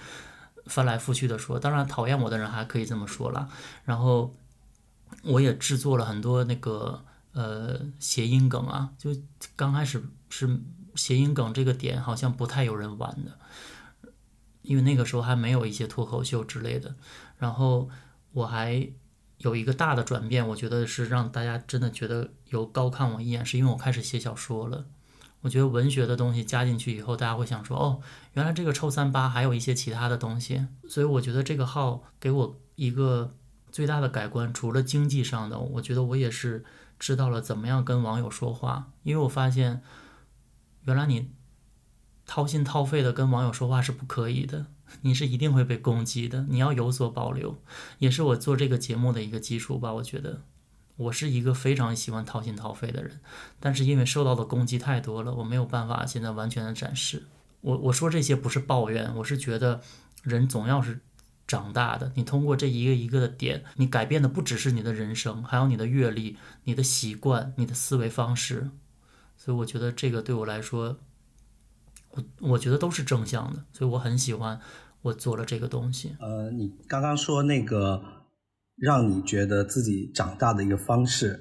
翻来覆去的说，当然讨厌我的人还可以这么说了。然后我也制作了很多那个呃谐音梗啊，就刚开始是谐音梗这个点好像不太有人玩的，因为那个时候还没有一些脱口秀之类的。然后我还。有一个大的转变，我觉得是让大家真的觉得有高看我一眼，是因为我开始写小说了。我觉得文学的东西加进去以后，大家会想说：“哦，原来这个臭三八还有一些其他的东西。”所以我觉得这个号给我一个最大的改观，除了经济上的，我觉得我也是知道了怎么样跟网友说话，因为我发现原来你掏心掏肺的跟网友说话是不可以的。你是一定会被攻击的，你要有所保留，也是我做这个节目的一个基础吧。我觉得我是一个非常喜欢掏心掏肺的人，但是因为受到的攻击太多了，我没有办法现在完全的展示。我我说这些不是抱怨，我是觉得人总要是长大的。你通过这一个一个的点，你改变的不只是你的人生，还有你的阅历、你的习惯、你的思维方式。所以我觉得这个对我来说。我我觉得都是正向的，所以我很喜欢我做了这个东西。呃，你刚刚说那个让你觉得自己长大的一个方式，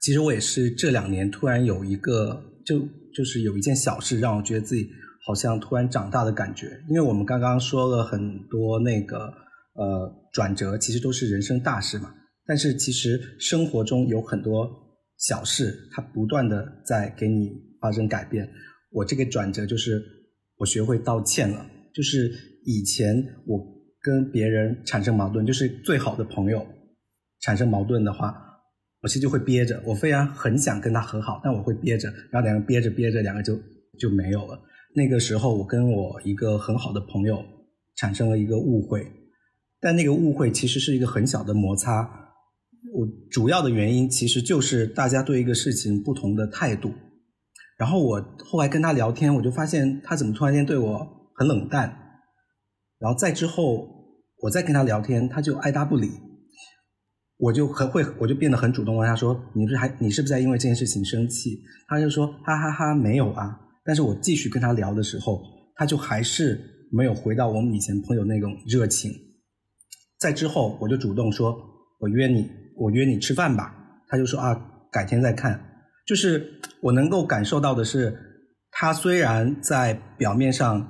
其实我也是这两年突然有一个，就就是有一件小事让我觉得自己好像突然长大的感觉。因为我们刚刚说了很多那个呃转折，其实都是人生大事嘛。但是其实生活中有很多小事，它不断的在给你发生改变。我这个转折就是我学会道歉了。就是以前我跟别人产生矛盾，就是最好的朋友产生矛盾的话，我其实就会憋着，我非常很想跟他和好，但我会憋着，然后两个憋着憋着，两个就就没有了。那个时候，我跟我一个很好的朋友产生了一个误会，但那个误会其实是一个很小的摩擦。我主要的原因其实就是大家对一个事情不同的态度。然后我后来跟他聊天，我就发现他怎么突然间对我很冷淡。然后再之后，我再跟他聊天，他就爱答不理。我就很会，我就变得很主动问他说：“你不是还你是不是在因为这件事情生气？”他就说：“哈哈哈，没有啊。”但是我继续跟他聊的时候，他就还是没有回到我们以前朋友那种热情。在之后，我就主动说：“我约你，我约你吃饭吧。”他就说：“啊，改天再看。”就是我能够感受到的是，他虽然在表面上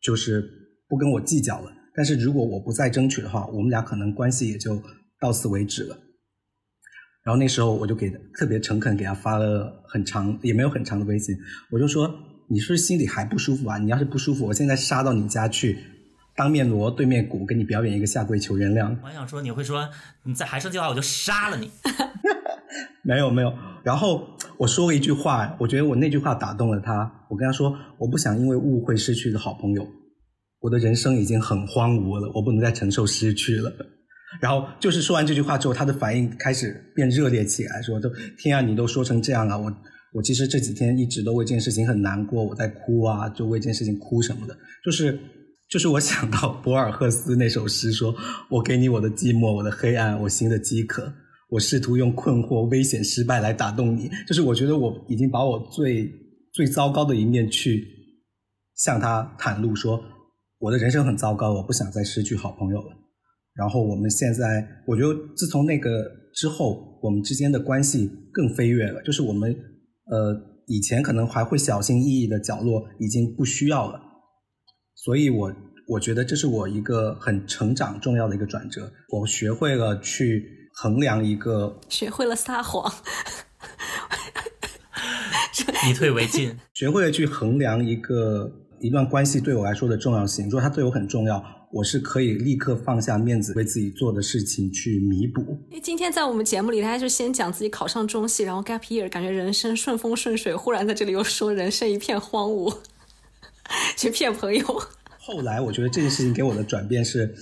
就是不跟我计较了，但是如果我不再争取的话，我们俩可能关系也就到此为止了。然后那时候我就给特别诚恳给他发了很长也没有很长的微信，我就说你是不是心里还不舒服啊？你要是不舒服，我现在杀到你家去，当面锣对面鼓，给你表演一个下跪求原谅。我还想说你会说你再还生气的话，我就杀了你。*laughs* 没有没有，然后我说了一句话，我觉得我那句话打动了他。我跟他说，我不想因为误会失去一个好朋友，我的人生已经很荒芜了，我不能再承受失去了。然后就是说完这句话之后，他的反应开始变热烈起来，说：“都天啊，你都说成这样了，我我其实这几天一直都为这件事情很难过，我在哭啊，就为这件事情哭什么的。就是就是我想到博尔赫斯那首诗，说我给你我的寂寞，我的黑暗，我心的饥渴。”我试图用困惑、危险、失败来打动你，就是我觉得我已经把我最最糟糕的一面去向他袒露，说我的人生很糟糕，我不想再失去好朋友了。然后我们现在，我觉得自从那个之后，我们之间的关系更飞跃了，就是我们呃以前可能还会小心翼翼的角落已经不需要了，所以我我觉得这是我一个很成长重要的一个转折，我学会了去。衡量一个，学会了撒谎，*laughs* 以退为进，学会了去衡量一个一段关系对我来说的重要性。如果他对我很重要，我是可以立刻放下面子，为自己做的事情去弥补。因为今天在我们节目里，他就先讲自己考上中戏，然后 gap year，感觉人生顺风顺水，忽然在这里又说人生一片荒芜，去骗朋友。后来我觉得这件事情给我的转变是。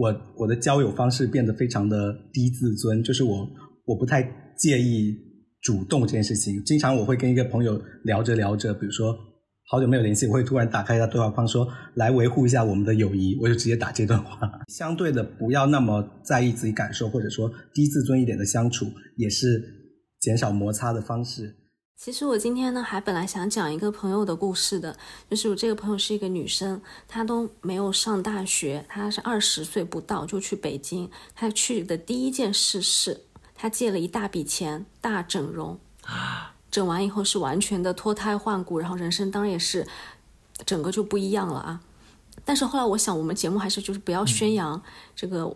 我我的交友方式变得非常的低自尊，就是我我不太介意主动这件事情。经常我会跟一个朋友聊着聊着，比如说好久没有联系，我会突然打开一下对话框说来维护一下我们的友谊，我就直接打这段话。*laughs* 相对的，不要那么在意自己感受，或者说低自尊一点的相处，也是减少摩擦的方式。其实我今天呢，还本来想讲一个朋友的故事的，就是我这个朋友是一个女生，她都没有上大学，她是二十岁不到就去北京，她去的第一件事是，她借了一大笔钱大整容，整完以后是完全的脱胎换骨，然后人生当然也是整个就不一样了啊。但是后来我想，我们节目还是就是不要宣扬这个。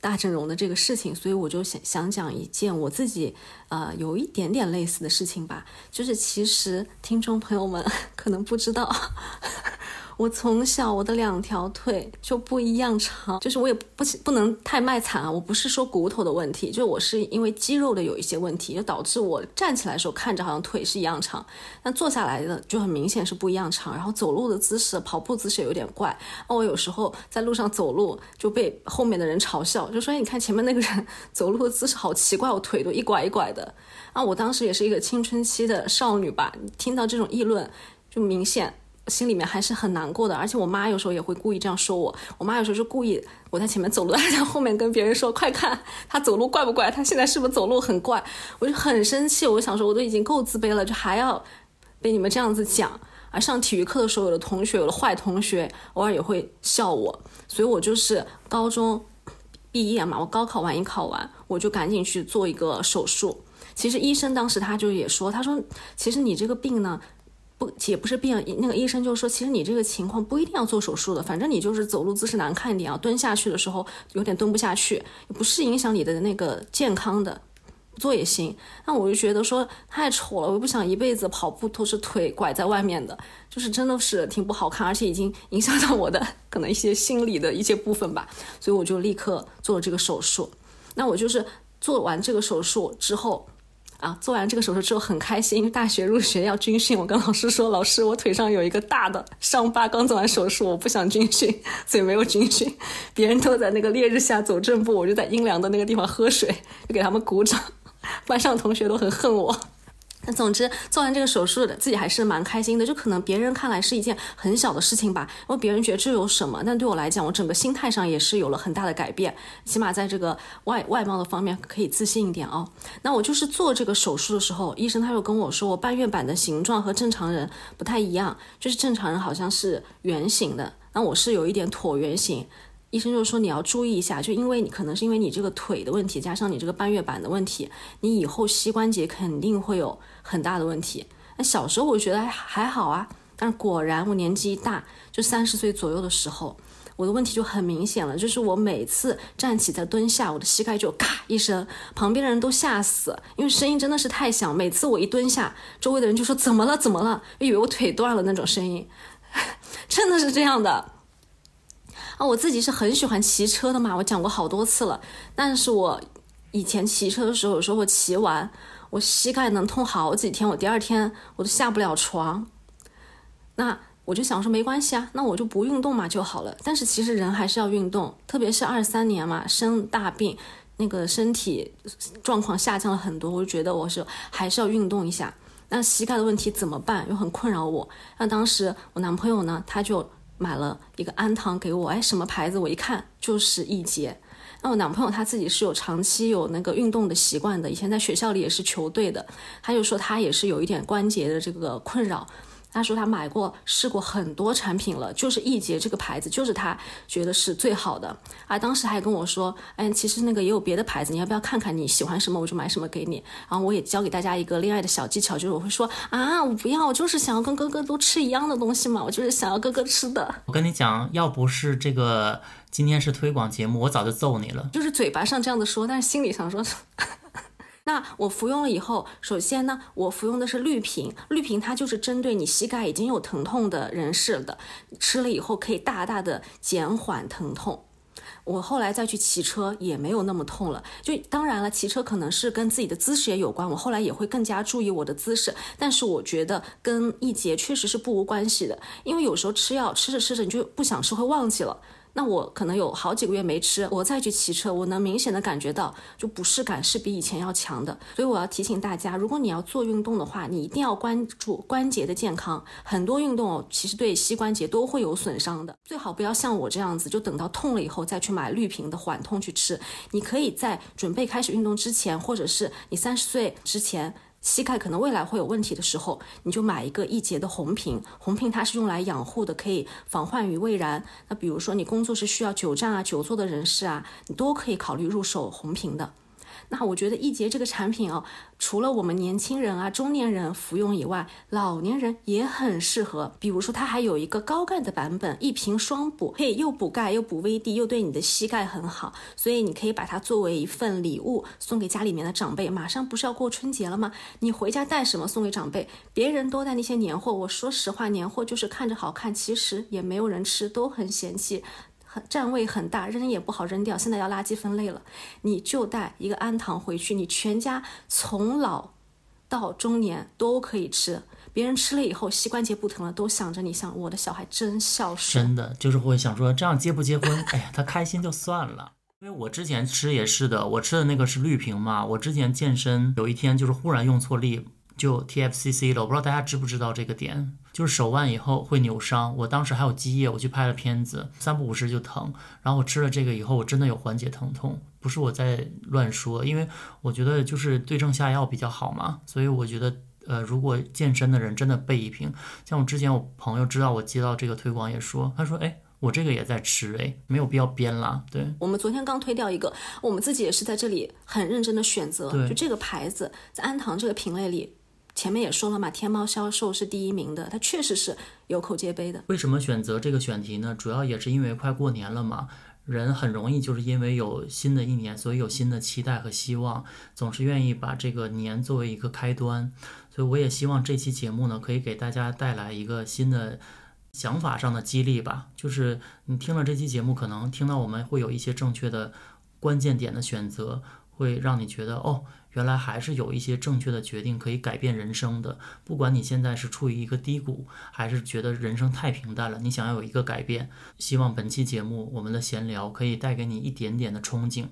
大整容的这个事情，所以我就想想讲一件我自己呃有一点点类似的事情吧，就是其实听众朋友们 *laughs* 可能不知道。我从小我的两条腿就不一样长，就是我也不不能太卖惨啊。我不是说骨头的问题，就我是因为肌肉的有一些问题，就导致我站起来的时候看着好像腿是一样长，但坐下来的就很明显是不一样长。然后走路的姿势、跑步姿势有点怪。我有时候在路上走路就被后面的人嘲笑，就说：“哎，你看前面那个人走路的姿势好奇怪，我腿都一拐一拐的。”啊，我当时也是一个青春期的少女吧，听到这种议论就明显。心里面还是很难过的，而且我妈有时候也会故意这样说我。我妈有时候是故意我在前面走路，她在后面跟别人说：“快看，她走路怪不怪？她现在是不是走路很怪？”我就很生气，我想说，我都已经够自卑了，就还要被你们这样子讲。而上体育课的时候，有的同学，有的坏同学，偶尔也会笑我。所以我就是高中毕业嘛，我高考完一考完，我就赶紧去做一个手术。其实医生当时他就也说，他说：“其实你这个病呢。”不也不是病，那个医生就说，其实你这个情况不一定要做手术的，反正你就是走路姿势难看一点啊，蹲下去的时候有点蹲不下去，不是影响你的那个健康的，做也行。那我就觉得说太丑了，我又不想一辈子跑步都是腿拐在外面的，就是真的是挺不好看，而且已经影响到我的可能一些心理的一些部分吧，所以我就立刻做了这个手术。那我就是做完这个手术之后。啊，做完这个手术之后很开心，因为大学入学要军训。我跟老师说，老师，我腿上有一个大的伤疤，刚做完手术，我不想军训，所以没有军训。别人都在那个烈日下走正步，我就在阴凉的那个地方喝水，就给他们鼓掌。班上同学都很恨我。那总之做完这个手术的自己还是蛮开心的，就可能别人看来是一件很小的事情吧，因为别人觉得这有什么，但对我来讲，我整个心态上也是有了很大的改变，起码在这个外外貌的方面可以自信一点哦。那我就是做这个手术的时候，医生他就跟我说，我半月板的形状和正常人不太一样，就是正常人好像是圆形的，那我是有一点椭圆形。医生就说你要注意一下，就因为你可能是因为你这个腿的问题，加上你这个半月板的问题，你以后膝关节肯定会有很大的问题。那小时候我觉得还还好啊，但是果然我年纪一大，就三十岁左右的时候，我的问题就很明显了，就是我每次站起再蹲下，我的膝盖就咔一声，旁边的人都吓死，因为声音真的是太响。每次我一蹲下，周围的人就说怎么了怎么了，以为我腿断了那种声音，*laughs* 真的是这样的。啊，我自己是很喜欢骑车的嘛，我讲过好多次了。但是我以前骑车的时候，有时候我骑完，我膝盖能痛好几天，我第二天我都下不了床。那我就想说没关系啊，那我就不运动嘛就好了。但是其实人还是要运动，特别是二三年嘛，生大病，那个身体状况下降了很多，我就觉得我是还是要运动一下。那膝盖的问题怎么办？又很困扰我。那当时我男朋友呢，他就。买了一个氨糖给我，哎，什么牌子？我一看就是易捷。那我男朋友他自己是有长期有那个运动的习惯的，以前在学校里也是球队的，他就说他也是有一点关节的这个困扰。他说他买过试过很多产品了，就是易捷这个牌子，就是他觉得是最好的。啊，当时还跟我说，哎，其实那个也有别的牌子，你要不要看看？你喜欢什么我就买什么给你。然后我也教给大家一个恋爱的小技巧，就是我会说啊，我不要，我就是想要跟哥哥都吃一样的东西嘛，我就是想要哥哥吃的。我跟你讲，要不是这个今天是推广节目，我早就揍你了。就是嘴巴上这样子说，但是心里想说。那我服用了以后，首先呢，我服用的是绿瓶，绿瓶它就是针对你膝盖已经有疼痛的人士的，吃了以后可以大大的减缓疼痛。我后来再去骑车也没有那么痛了。就当然了，骑车可能是跟自己的姿势也有关，我后来也会更加注意我的姿势。但是我觉得跟一节确实是不无关系的，因为有时候吃药吃着吃着你就不想吃，会忘记了。那我可能有好几个月没吃，我再去骑车，我能明显的感觉到，就不适感是比以前要强的。所以我要提醒大家，如果你要做运动的话，你一定要关注关节的健康。很多运动哦，其实对膝关节都会有损伤的，最好不要像我这样子，就等到痛了以后再去买绿瓶的缓痛去吃。你可以在准备开始运动之前，或者是你三十岁之前。膝盖可能未来会有问题的时候，你就买一个易捷的红瓶。红瓶它是用来养护的，可以防患于未然。那比如说你工作是需要久站啊、久坐的人士啊，你都可以考虑入手红瓶的。那我觉得易捷这个产品哦。除了我们年轻人啊、中年人服用以外，老年人也很适合。比如说，它还有一个高钙的版本，一瓶双补，可以又补钙又补 VD，又对你的膝盖很好。所以你可以把它作为一份礼物送给家里面的长辈。马上不是要过春节了吗？你回家带什么送给长辈？别人都带那些年货，我说实话，年货就是看着好看，其实也没有人吃，都很嫌弃。占位很大，扔也不好扔掉。现在要垃圾分类了，你就带一个安糖回去，你全家从老到中年都可以吃。别人吃了以后膝关节不疼了，都想着你，想我的小孩真孝顺。真的就是会想说，这样结不结婚？*laughs* 哎呀，他开心就算了。因为我之前吃也是的，我吃的那个是绿瓶嘛。我之前健身有一天就是忽然用错力。就 TFCC 了，我不知道大家知不知道这个点，就是手腕以后会扭伤。我当时还有积液，我去拍了片子，三不五时就疼。然后我吃了这个以后，我真的有缓解疼痛，不是我在乱说，因为我觉得就是对症下药比较好嘛。所以我觉得，呃，如果健身的人真的备一瓶，像我之前我朋友知道我接到这个推广也说，他说，哎，我这个也在吃，哎，没有必要编啦。对，我们昨天刚推掉一个，我们自己也是在这里很认真的选择，就这个牌子在安糖这个品类里。前面也说了嘛，天猫销售是第一名的，它确实是有口皆碑的。为什么选择这个选题呢？主要也是因为快过年了嘛，人很容易就是因为有新的一年，所以有新的期待和希望，总是愿意把这个年作为一个开端。所以我也希望这期节目呢，可以给大家带来一个新的想法上的激励吧。就是你听了这期节目，可能听到我们会有一些正确的关键点的选择。会让你觉得哦，原来还是有一些正确的决定可以改变人生的。不管你现在是处于一个低谷，还是觉得人生太平淡了，你想要有一个改变，希望本期节目我们的闲聊可以带给你一点点的憧憬。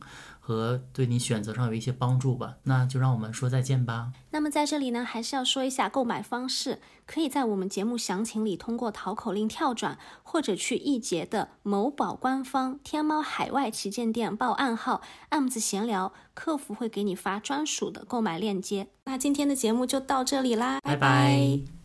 和对你选择上有一些帮助吧，那就让我们说再见吧。那么在这里呢，还是要说一下购买方式，可以在我们节目详情里通过淘口令跳转，或者去易捷的某宝官方天猫海外旗舰店报暗号 “M 字闲聊”，客服会给你发专属的购买链接。那今天的节目就到这里啦，拜拜。